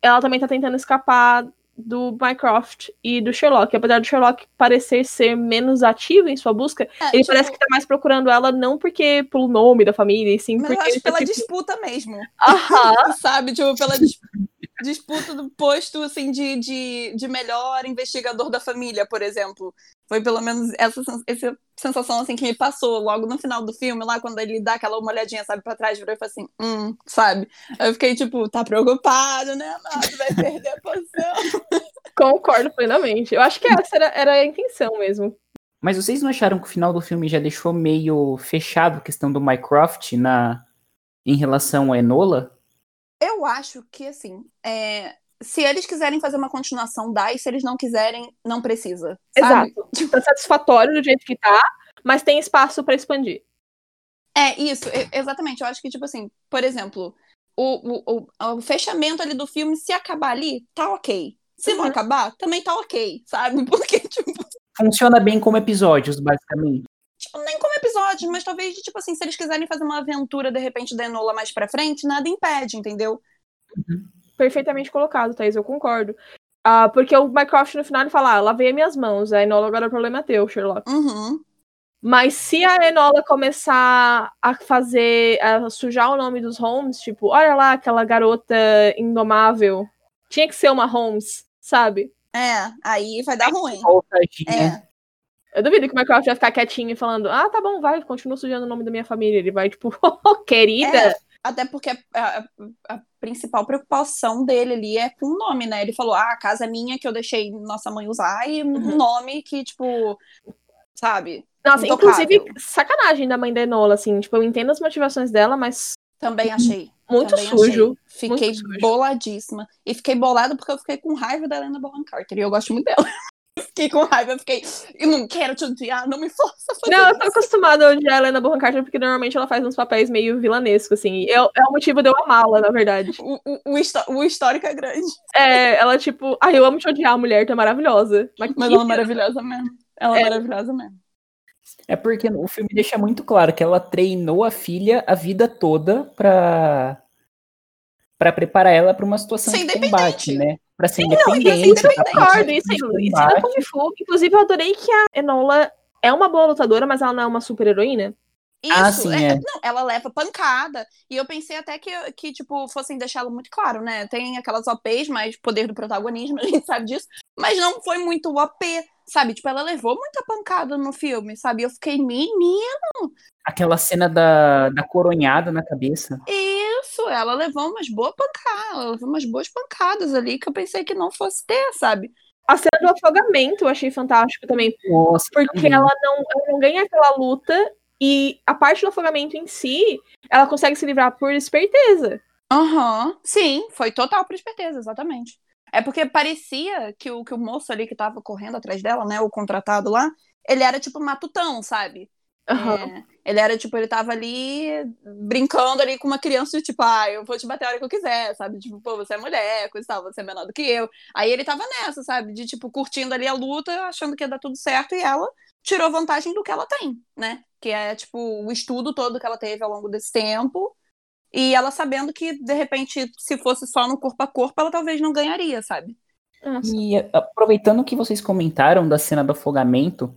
ela também tá tentando escapar do Mycroft e do Sherlock. Apesar do Sherlock parecer ser menos ativo em sua busca, É, ele tipo, parece que tá mais procurando ela não porque pelo nome da família, e sim Mas eu porque acho ele tá pela tipo, disputa mesmo. Aham. Sabe? Tipo, pela dis- disputa do posto, assim, de, de, de melhor investigador da família, por exemplo. Foi pelo menos essa, essa sensação, assim, que me passou logo no final do filme, lá quando ele dá aquela uma olhadinha, sabe, pra trás, virou e falou assim, hum, sabe? Aí eu fiquei, tipo, tá preocupado, né, amado? Vai perder a posição. Concordo plenamente. Eu acho que essa era, era a intenção mesmo. Mas vocês não acharam que o final do filme já deixou meio fechado a questão do Mycroft na em relação a Enola? Eu acho que, assim, é, se eles quiserem fazer uma continuação, dá, e se eles não quiserem, não precisa. Sabe? Exato. Tá satisfatório do jeito que tá, mas tem espaço pra expandir. É, isso, exatamente. Eu acho que, tipo assim, por exemplo, o, o, o, o fechamento ali do filme, se acabar ali, tá ok. Se não Uhum. acabar, também tá ok, sabe? Porque, tipo, Funciona bem como episódios, basicamente. tipo, nem como episódio, mas talvez, tipo assim, se eles quiserem fazer uma aventura, de repente, da Enola mais pra frente, nada impede, entendeu? Perfeitamente colocado, Thaís, eu concordo. Ah, porque o Mycroft no final ele fala, ah, lavei minhas mãos, a Enola agora o problema é teu, Sherlock. Uhum. Mas se a Enola começar a fazer, a sujar o nome dos Holmes, tipo, olha lá aquela garota indomável, tinha que ser uma Holmes, sabe? É, aí vai dar ruim. Volta a agir, né? Eu duvido que o Mycroft vai ficar quietinho falando, ah, tá bom, vai, continua sujando o nome da minha família. Ele vai, tipo, oh, querida. É, até porque a, a- a principal preocupação dele ali é com o nome, né? Ele falou, ah, a casa é minha que eu deixei nossa mãe usar e um Uhum. nome que, tipo, sabe? Nossa, intocável. inclusive, sacanagem da mãe da Enola, assim, tipo, eu entendo as motivações dela, mas Também achei. muito também sujo. achei. Fiquei muito sujo. boladíssima. E fiquei bolada porque eu fiquei com raiva da Helena Bonham Carter. E eu gosto muito dela. fiquei com raiva, eu fiquei. Eu não quero te odiar, não me força a fazer Não, eu tô acostumada a odiar a Helena Bonham Carter porque normalmente ela faz uns papéis meio vilanescos, assim. E É, é o motivo de eu amá-la, na verdade. O, o, o, o histórico é grande. É, ela, tipo, ai, eu amo te odiar, mulher, tu é maravilhosa. Mas, Mas ela é maravilhosa mesmo. Ela é, É. maravilhosa mesmo. É porque o filme deixa muito claro que ela treinou a filha a vida toda pra, pra preparar ela pra uma situação de combate, né? Pra ser Sim, não, e pra ser independente. pra independente. Concordo, isso aí, de Luiz. combate. Ensina Kung Fu. Inclusive, eu adorei que a Enola é uma boa lutadora, mas ela não é uma super heroína. Isso, Ah, sim, é- é. Não, ela leva pancada. E eu pensei até que, que tipo, fossem deixá-lo muito claro, né? Tem aquelas OPs, mas poder do protagonismo, a gente sabe disso. Mas não foi muito OP, sabe? Tipo, ela levou muita pancada no filme, sabe? Eu fiquei, menina, Aquela cena da, da coronhada na cabeça. Isso. Ela levou umas boas pancadas, ela levou umas boas pancadas ali que eu pensei que não fosse ter, sabe? A cena do afogamento eu achei fantástico também, Nossa, porque também. ela não, ela não ganha aquela luta e a parte do afogamento em si, ela consegue se livrar por esperteza. Aham, sim, foi total por esperteza, exatamente. É porque parecia que o, que o moço ali que tava correndo atrás dela, né, o contratado lá, ele era tipo matutão, sabe? Aham. É, ele era tipo, ele tava ali brincando ali com uma criança, tipo, ah, eu vou te bater a hora que eu quiser, sabe? Tipo, pô, você é mulher, coisa e tal, você é menor do que eu. Aí ele tava nessa, sabe? De tipo, curtindo ali a luta, achando que ia dar tudo certo, e ela tirou vantagem do que ela tem, né? Que é, tipo, o estudo todo que ela teve ao longo desse tempo. E ela sabendo que, de repente, se fosse só no corpo a corpo, ela talvez não ganharia, sabe? Nossa. E aproveitando que vocês comentaram da cena do afogamento,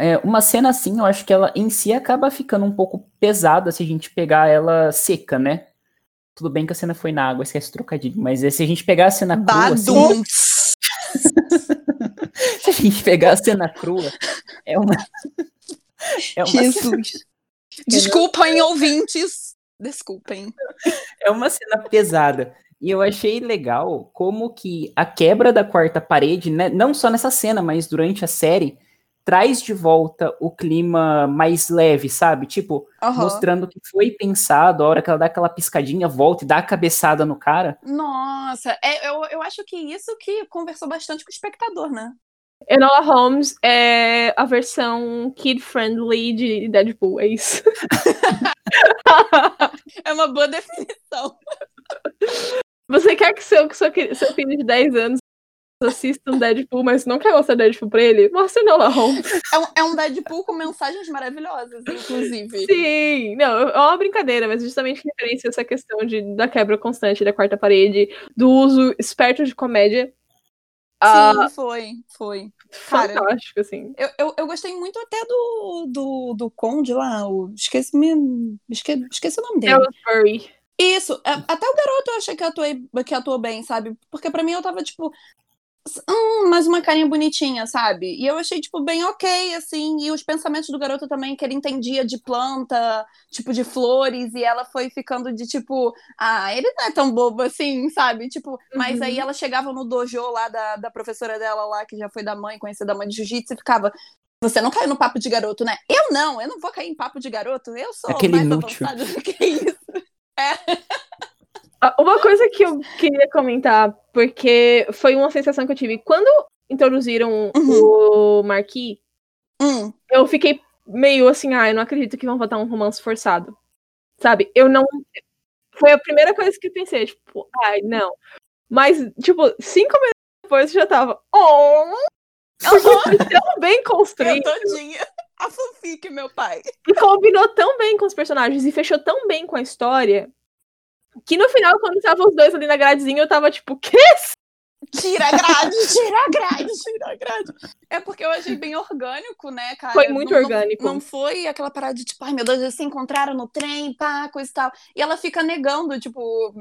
é, uma cena assim, eu acho que ela em si acaba ficando um pouco pesada se a gente pegar ela seca, né? Tudo bem que a cena foi na água, esquece trocadilho, mas é, se a gente pegar a cena crua, assim, se a gente pegar a cena crua, é uma. É uma, Jesus. Desculpem, ouvintes. Desculpem. é uma cena pesada. E eu achei legal como que a quebra da quarta parede, né, não só nessa cena, mas durante a série, traz de volta o clima mais leve, sabe? Tipo, Aham. mostrando que foi pensado, a hora que ela dá aquela piscadinha, volta e dá a cabeçada no cara. Nossa, é, eu, eu acho que isso que conversou bastante com o espectador, né? Enola Holmes é a versão kid-friendly de Deadpool, é isso. É uma boa definição. Você quer que seu, que seu, que seu filho de 10 anos assista um Deadpool, mas não quer mostrar Deadpool pra ele? Mostra não, Holmes. É um, é um Deadpool com mensagens maravilhosas, inclusive. Sim, não, é uma brincadeira, mas justamente referência a essa questão de, da quebra constante da quarta parede, do uso esperto de comédia. Ah, Sim, foi, foi. Cara, fantástico, assim. Eu, eu, eu gostei muito até do, do, do Conde lá, o, esqueci, me, esque, esqueci o nome dele. Furry. Isso, até o garoto eu achei que atuei, que atuou bem, sabe? Porque pra mim eu tava tipo, hum, mais uma carinha bonitinha, sabe? E eu achei, tipo, bem ok, assim. E os pensamentos do garoto também, que ele entendia de planta, tipo, de flores, e ela foi ficando de tipo, ah, ele não é tão bobo assim, sabe? Tipo, mas Uhum. aí ela chegava no dojo lá da, da professora dela lá, que já foi da mãe, conhecida da mãe de jiu-jitsu, e ficava. Você não caiu no papo de garoto, né? Eu não, eu não vou cair em papo de garoto. Eu sou Aquele mais inútil. avançada do que isso. Ah, Uma coisa que eu queria comentar, porque foi uma sensação que eu tive. Quando introduziram o Marquis, Hum. eu fiquei meio assim, ah, eu não acredito que vão botar um romance forçado. Sabe? Eu não. Foi a primeira coisa que eu pensei, tipo, ai, não. Mas, tipo, cinco minutos depois eu já tava. Oh! Foi tão bem Eu construído. todinha. A fanfic, meu pai. E combinou tão bem com os personagens e fechou tão bem com a história. Que no final, quando estavam os dois ali na gradezinha, eu tava tipo, que? Tira a grade, tira a grade, tira a grade. É porque eu achei bem orgânico, né, cara? Foi muito Não- orgânico. Não, foi aquela parada de, tipo, ai meu Deus, eles se encontraram no trem, pá, coisa e tal. E ela fica negando, tipo,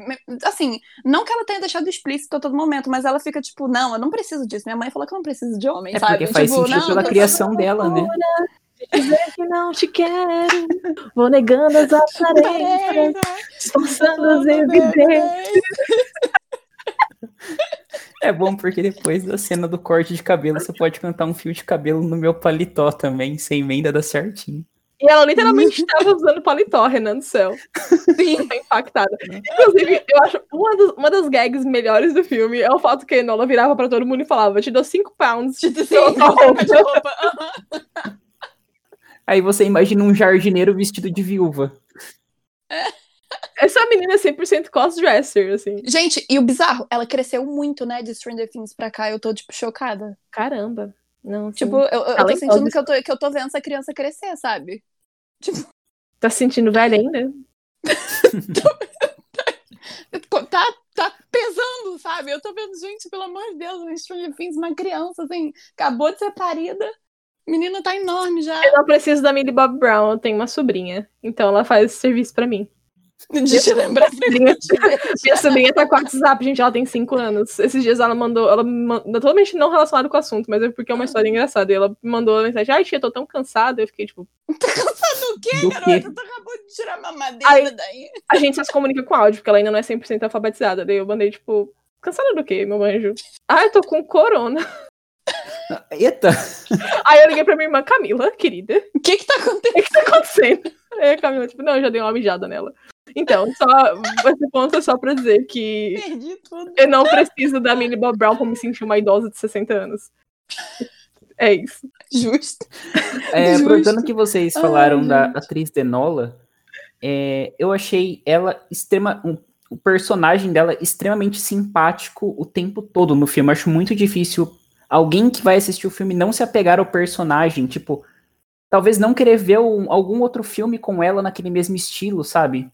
assim, não que ela tenha deixado explícito a todo momento, mas ela fica, tipo, não, eu não preciso disso. Minha mãe falou que eu não preciso de homem, É sabe? porque faz tipo, sentido não, pela criação dela, né? Dizer que não te quero, vou negando as aparências, esforçando as evidências. É bom porque depois da cena do corte de cabelo, você pode cantar um fio de cabelo no meu paletó também, sem emenda dá certinho. E ela literalmente estava usando paletó, Renan do céu. Sim, tá impactada. Inclusive, eu acho uma, dos- uma das gags melhores do filme é o fato que a Enola virava pra todo mundo e falava: te dou 5 pounds. Roupa. de roupa. Aí você imagina um jardineiro vestido de viúva. Essa menina é 100% crossdresser, assim. Gente, e o bizarro, ela cresceu muito, né, de Stranger Things pra cá. Eu tô, tipo, chocada. Caramba. Não, Tipo, eu, eu tô Talentosa. sentindo que eu, tô, que eu tô vendo essa criança crescer, sabe? tá se sentindo velha ainda? Tá, tá pesando, sabe? Eu tô vendo, gente, pelo amor de Deus, o Stranger Things, uma criança, assim, acabou de ser parida. Menina tá enorme já. Eu não preciso da Millie Bob Brown, eu tenho uma sobrinha. Então ela faz esse serviço pra mim. De te lembrar. Minha, minha sobrinha tá com o WhatsApp, gente, ela tem 5 anos. Esses dias ela mandou, ela mandou, totalmente não relacionado com o assunto, mas é porque é uma história engraçada. E ela mandou uma mensagem, ai tia, tô tão cansada. Eu fiquei tipo, Do que, Do garota? quê? Tu acabou de tirar a mamadeira Ai. daí. a gente só se comunica com áudio, porque ela ainda não é 100% alfabetizada. Daí eu mandei, tipo, cansada do quê, meu anjo? Ah, eu tô com corona. Eita! Aí eu liguei pra minha irmã, Camila, querida, O que que tá acontecendo? o que tá acontecendo? Aí a Camila, tipo, não, eu já dei uma mijada nela. Então, só, esse ponto é só pra dizer que Perdi tudo. eu não preciso da Millie Bob Brown pra me sentir uma idosa de 60 anos. É isso. Justo. É, Justo. aproveitando que vocês falaram Ai, da gente. atriz Denola, é, eu achei ela extrema. um- o personagem dela extremamente simpático o tempo todo no filme. Acho muito difícil alguém que vai assistir o filme não se apegar ao personagem, tipo, talvez não querer ver um- algum outro filme com ela naquele mesmo estilo, sabe?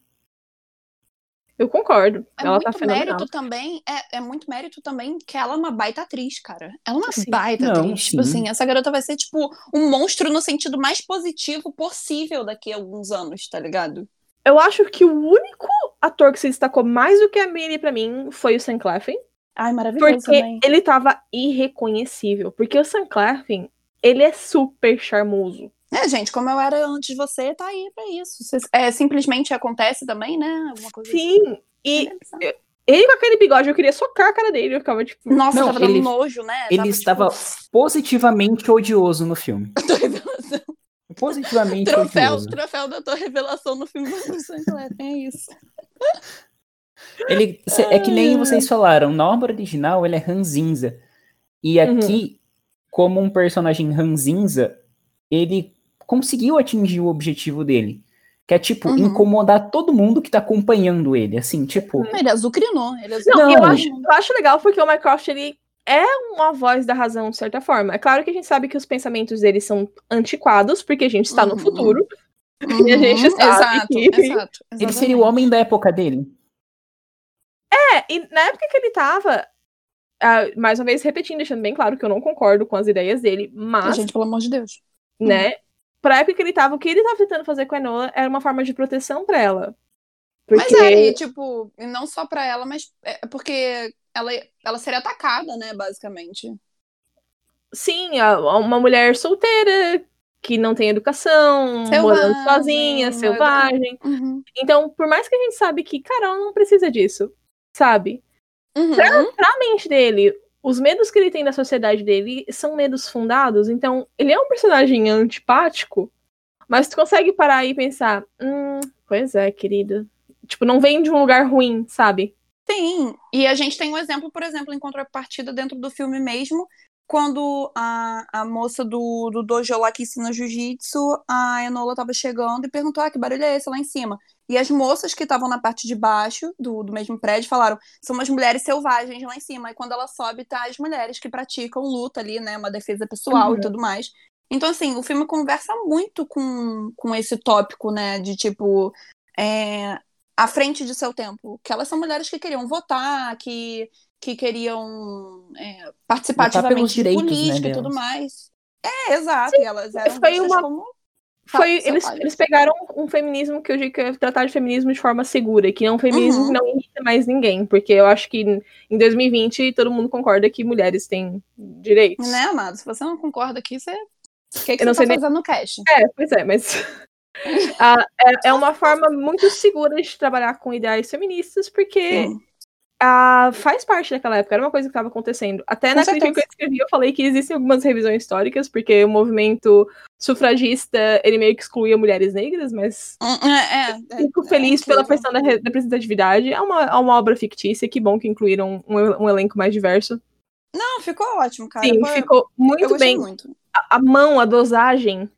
Eu concordo. É ela muito tá fenomenal. mérito também, é, é muito mérito também que ela é uma baita atriz, cara. Ela é uma Sim. baita Não, atriz. Tipo sim. assim, essa garota vai ser, tipo, um monstro no sentido mais positivo possível daqui a alguns anos, tá ligado? Eu acho que o único ator que se destacou mais do que a Millie pra mim foi o Sam Claflin. Ai, maravilhoso Porque também. ele tava irreconhecível. Porque o Sam Claflin, ele é super charmoso. É, gente, como eu era antes de você, tá aí pra isso. Cês- É, simplesmente acontece também, né? Alguma coisa Sim. assim. E ele com aquele bigode, eu queria socar a cara dele. Eu ficava tipo. Nossa, Não, tava dando ele- nojo, né? Ele Tava, estava Tipo, positivamente odioso no filme. tua revelação. Positivamente Troféu, odioso. troféu da tua revelação no filme do Sinclair, é isso. Ele cê- é que nem vocês falaram, na obra original ele é ranzinza. E aqui, como um personagem ranzinza, ele conseguiu atingir o objetivo dele. Que é, tipo, Uhum. incomodar todo mundo que tá acompanhando ele. Assim, tipo. Ele azucrinou. Ele Não, azucrinou. eu, Não. acho, eu acho legal porque o Mycroft, ele é uma voz da razão, de certa forma. É claro que a gente sabe que os pensamentos dele são antiquados, porque a gente está no Uhum. futuro. Uhum, E a gente sabe exato, que- exato, Ele seria o homem da época dele. É, e na época que ele tava. ah, mais uma vez, repetindo, deixando bem claro que eu não concordo com as ideias dele, mas, Gente, pelo amor de Deus. né, pra época que ele tava, o que ele tava tentando fazer com a Enola era uma forma de proteção pra ela. Porque... Mas é, e, tipo, não só pra ela, mas é porque ela, ela seria atacada, né, basicamente. Sim, uma mulher solteira, que não tem educação, morando Selvagem, sozinha, não- selvagem. Uhum. Então, por mais que a gente sabe que, cara, ela não precisa disso, sabe? Uhum. Pra mente dele, os medos que ele tem da sociedade dele são medos fundados, então ele é um personagem antipático, mas tu consegue parar e pensar, hum, pois é, querido. Tipo, não vem de um lugar ruim, sabe? Sim, e a gente tem um exemplo, por exemplo, em contrapartida dentro do filme mesmo, quando a, a moça do, do dojo lá que ensina jiu-jitsu, a Enola tava chegando e perguntou, ah, que barulho é esse lá em cima? E as moças que estavam na parte de baixo do, do mesmo prédio falaram, são umas mulheres selvagens lá em cima, e quando ela sobe, tá as mulheres que praticam luta ali, né, uma defesa pessoal Uhum. e tudo mais. Então, assim, o filme conversa muito com, com esse tópico, né, de tipo, é, à frente de seu tempo. Que elas são mulheres que queriam votar, que, que queriam é, participar Lutar ativamente de direitos, né, política e tudo mais. É, exato. e elas eram foi uma- como. Foi, eles, eles pegaram um feminismo que eu digo que é tratar de feminismo de forma segura, que é um feminismo Uhum. que não irrita mais ninguém, porque eu acho que em 2020 todo mundo concorda que mulheres têm direitos. Né, amado? Se você não concorda aqui, você. O que, que Eu não você tá sei nem- fazendo no cast? É, pois é, mas ah, é, é uma forma muito segura de trabalhar com ideais feministas, porque Sim. Ah, faz parte daquela época, era uma coisa que estava acontecendo. Até Com na crítica que eu certeza. escrevi, eu falei que existem algumas revisões históricas, porque o movimento sufragista, ele meio que excluía mulheres negras, mas É, é, é, fico é feliz pela questão da re- representatividade. É uma, é uma obra fictícia, que bom que incluíram um, um elenco mais diverso. Não, ficou ótimo, cara. Sim, Foi- ficou muito bem. muito. A, a mão, a dosagem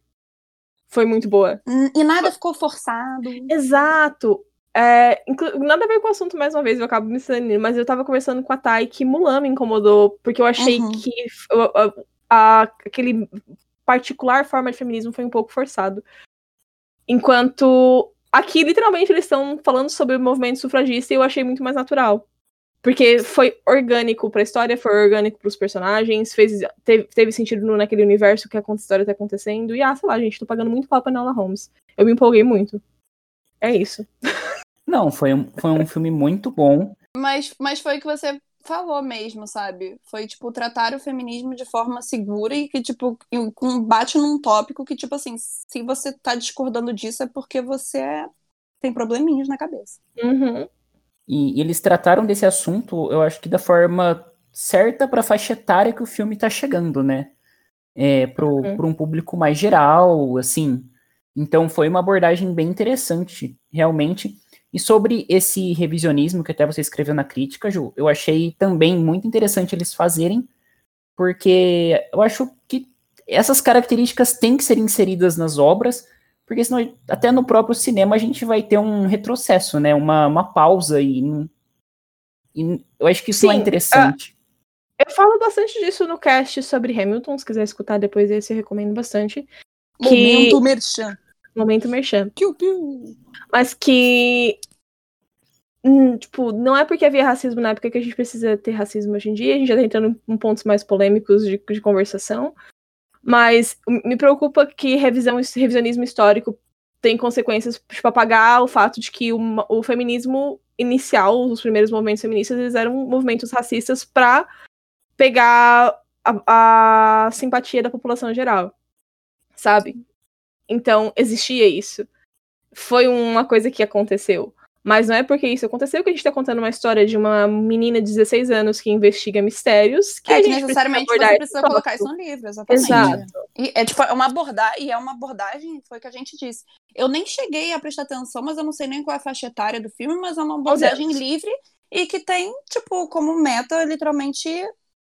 foi muito boa. Hum, E nada ficou forçado. Exato. É, nada a ver com o assunto, mais uma vez, eu acabo me estendendo, mas eu tava conversando com a Thay que Mulan me incomodou, porque eu achei Uhum. que a- a- aquele particular forma de feminismo foi um pouco forçado. Enquanto aqui, literalmente, eles estão falando sobre o movimento sufragista e eu achei muito mais natural. Porque foi orgânico pra história, foi orgânico pros personagens, fez, teve, teve sentido no- naquele universo que a história tá acontecendo. E, ah, sei lá, gente, tô pagando muito pau pra Nola Holmes. Eu me empolguei muito. É isso. Não, foi um, foi um filme muito bom. Mas, mas foi o que você falou mesmo, sabe? Foi, tipo, tratar o feminismo de forma segura e que, tipo, bate num tópico que, tipo assim, se você tá discordando disso é porque você é- tem probleminhas na cabeça. Uhum. E, e eles trataram desse assunto, eu acho que da forma certa para a faixa etária que o filme tá chegando, né? É, pro, Uhum. pro um público mais geral, assim. Então foi uma abordagem bem interessante, realmente. E sobre esse revisionismo que até você escreveu na crítica, Ju, eu achei também muito interessante eles fazerem, porque eu acho que essas características têm que ser inseridas nas obras, porque senão até no próprio cinema a gente vai ter um retrocesso, né? Uma, uma pausa e, e eu acho que isso é Sim, interessante. Eu falo bastante disso no cast sobre Hamilton, se quiser escutar depois desse, eu recomendo bastante. Que- Momento merchan. Momento merchan. Piu, piu. Mas que. hum, tipo, não é porque havia racismo na época que a gente precisa ter racismo hoje em dia. A gente já tá entrando em pontos mais polêmicos de, de conversação. Mas me preocupa que revisão, revisionismo histórico tem consequências para apagar o fato de que o, o feminismo inicial, os primeiros movimentos feministas, eles eram movimentos racistas para pegar a, a simpatia da população geral, sabe? Então, existia isso. Foi uma coisa que aconteceu. Mas não é porque isso aconteceu que a gente tá contando uma história de uma menina de 16 anos que investiga mistérios que É a que gente necessariamente precisa você precisa colocar isso no livro, exatamente. Exato. E é tipo é uma abordagem, e é uma abordagem, foi o que a gente disse. Eu nem cheguei a prestar atenção, mas eu não sei nem qual é a faixa etária do filme, mas é uma abordagem livre e que tem, tipo, como meta, literalmente,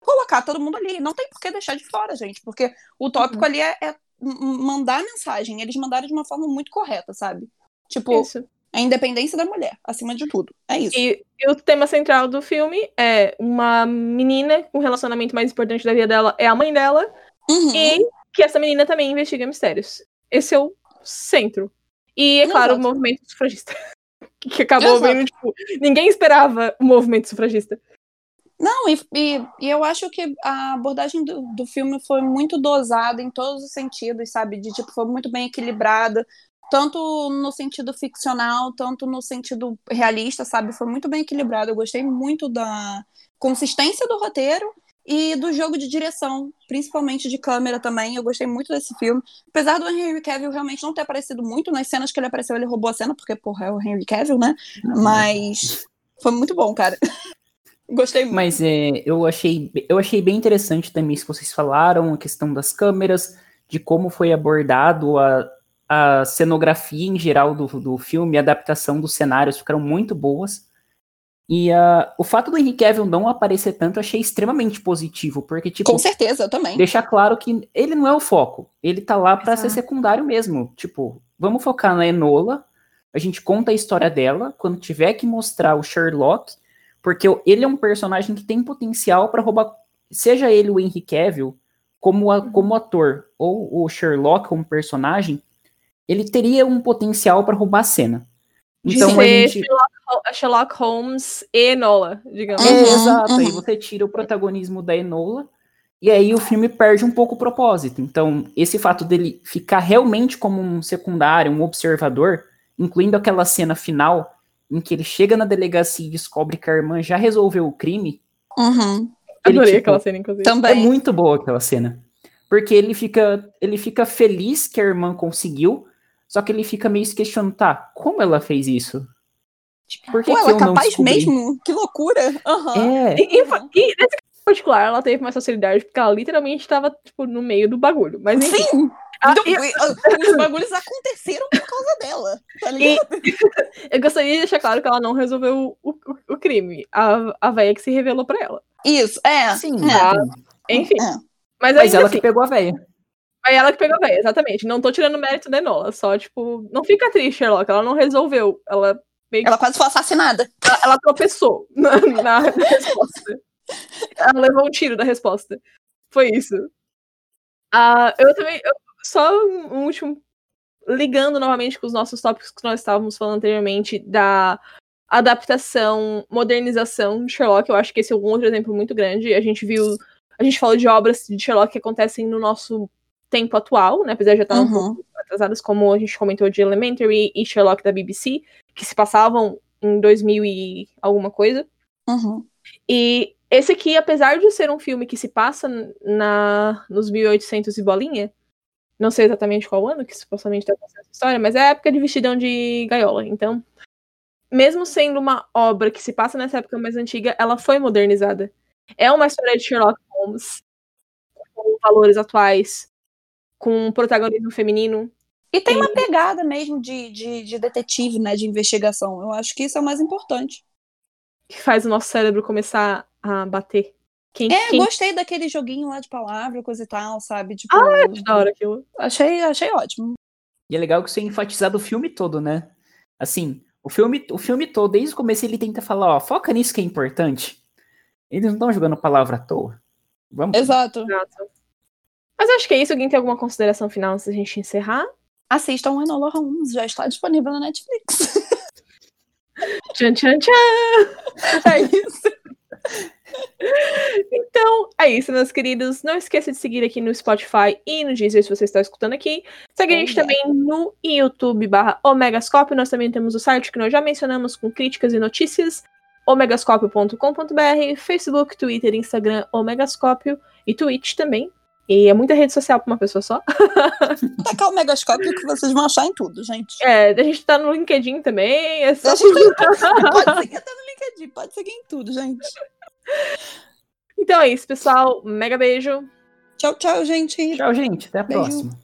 colocar todo mundo ali. Não tem por que deixar de fora, gente, porque o Uhum. tópico ali é, é mandar mensagem. Eles mandaram de uma forma muito correta, sabe? Tipo, Isso. a independência da mulher, acima de tudo. É isso. E, e o tema central do filme é uma menina, o relacionamento mais importante da vida dela é a mãe dela, Uhum. e que essa menina também investiga mistérios. Esse é o centro. E, é claro, o movimento sufragista. Que acabou Exato. vendo, tipo, ninguém esperava o movimento sufragista. Não, e, e, e eu acho que a abordagem do, do filme foi muito dosada em todos os sentidos, sabe? De tipo, foi muito bem equilibrada, tanto no sentido ficcional, tanto no sentido realista, sabe? Foi muito bem equilibrado. Eu gostei muito da consistência do roteiro e do jogo de direção, principalmente de câmera também. Eu gostei muito desse filme. Apesar do Henry Cavill realmente não ter aparecido muito nas cenas que ele apareceu, ele roubou a cena, porque, porra, é o Henry Cavill, né? Mas foi muito bom, cara. Gostei muito. Mas é, eu, achei, eu achei bem interessante também isso que vocês falaram, a questão das câmeras, de como foi abordado a, a cenografia em geral do, do filme, a adaptação dos cenários ficaram muito boas. E ah, o fato do Henry Cavill não aparecer tanto eu achei extremamente positivo, porque, tipo, Com certeza, eu também. deixar claro que ele não é o foco. Ele tá lá pra ser secundário mesmo. Tipo, vamos focar na Enola. A gente conta a história dela. Quando tiver que mostrar o Sherlock, porque ele é um personagem que tem potencial pra roubar. Seja ele o Henry Cavill, como, a- como ator, ou o Sherlock como personagem, ele teria um potencial pra roubar a cena. De Então a ser gente. Sherlock, Hol- Sherlock Holmes e Nola, digamos. É, Uhum, exato. Aí uhum. você tira o protagonismo da Enola e aí o filme perde um pouco o propósito. Então, esse fato dele ficar realmente como um secundário, um observador, incluindo aquela cena final em que ele chega na delegacia e descobre que a irmã já resolveu o crime, Uhum. ele, Adorei tipo, aquela cena, inclusive. é Também. muito boa aquela cena. Porque ele fica, ele fica feliz que a irmã conseguiu, só que ele fica meio se questionando, tá, como ela fez isso? Por que, Pô, que ela eu é não capaz descobri? mesmo? Que loucura. Aham. É, E, e, e nesse particular, ela teve mais facilidade, porque ela literalmente estava, tipo, no meio do bagulho. Mas enfim. Sim! Ah, Então, e- e- os bagulhos aconteceram por causa dela. Tá ligado? eu gostaria de deixar claro que ela não resolveu o, o, o crime. A, a véia que se revelou pra ela. Isso, é. sim. É. Ah, Enfim. É. Mas, Mas ela assim, que pegou a véia. Foi ela que pegou a véia, exatamente. Não tô tirando mérito da Enola. Só, tipo, não fica triste, Sherlock. Ela não resolveu. Ela meio que Ela quase foi assassinada. ela, ela tropeçou na, na resposta. Ela levou um tiro da resposta. Foi isso. Ah, eu também. eu- só um um último. Ligando novamente com os nossos tópicos que nós estávamos falando anteriormente, da adaptação, modernização de Sherlock, eu acho que esse é um outro exemplo muito grande. A gente viu. A gente falou de obras de Sherlock que acontecem no nosso tempo atual, né? Apesar de já estar um Uhum. pouco atrasadas, como a gente comentou de Elementary e Sherlock da BBC, que se passavam em 2000 e alguma coisa. Uhum. E esse aqui, apesar de ser um filme que se passa na nos 1800 e bolinha, não sei exatamente qual ano que supostamente está passando essa história, mas é a época de vestidão de gaiola. Então, mesmo sendo uma obra que se passa nessa época mais antiga, ela foi modernizada. É uma história de Sherlock Holmes com valores atuais, com um protagonismo feminino. E tem uma pegada mesmo de, de, de detetive, né? De investigação. Eu acho que isso é o mais importante. que faz o nosso cérebro começar a bater. Quem, É, quem gostei daquele joguinho lá de palavra, coisa e tal, sabe? Tipo, que da hora aquilo. achei, achei ótimo. E é legal que isso é enfatizado o filme todo, né? Assim, o filme, o filme todo, desde o começo, ele tenta falar, ó, foca nisso que é importante. Eles não estão jogando palavra à toa. Vamos. Exato. Exato. Mas acho que é isso. Alguém tem alguma consideração final antes da gente encerrar? Assistam Enola Holmes, já está disponível na Netflix. Tchan, tchan, tchan. é isso. Então, é isso, meus queridos. Não esqueça de seguir aqui no Spotify e no Deezer se você está escutando aqui. Segue a gente também no YouTube barra Omegascope. Nós também temos o site que nós já mencionamos com críticas e notícias, omegascópio.com.br, Facebook, Twitter, Instagram, Omegascópio e Twitch também. E é muita rede social para uma pessoa só. Tacar o megascópio que vocês vão achar em tudo, gente. É, a gente tá no LinkedIn também. É só A gente tá- pode seguir até no LinkedIn, pode seguir em tudo, gente. Então é isso, pessoal. Mega beijo. Tchau, tchau, gente. Tchau, gente. Até a Beijo. próxima.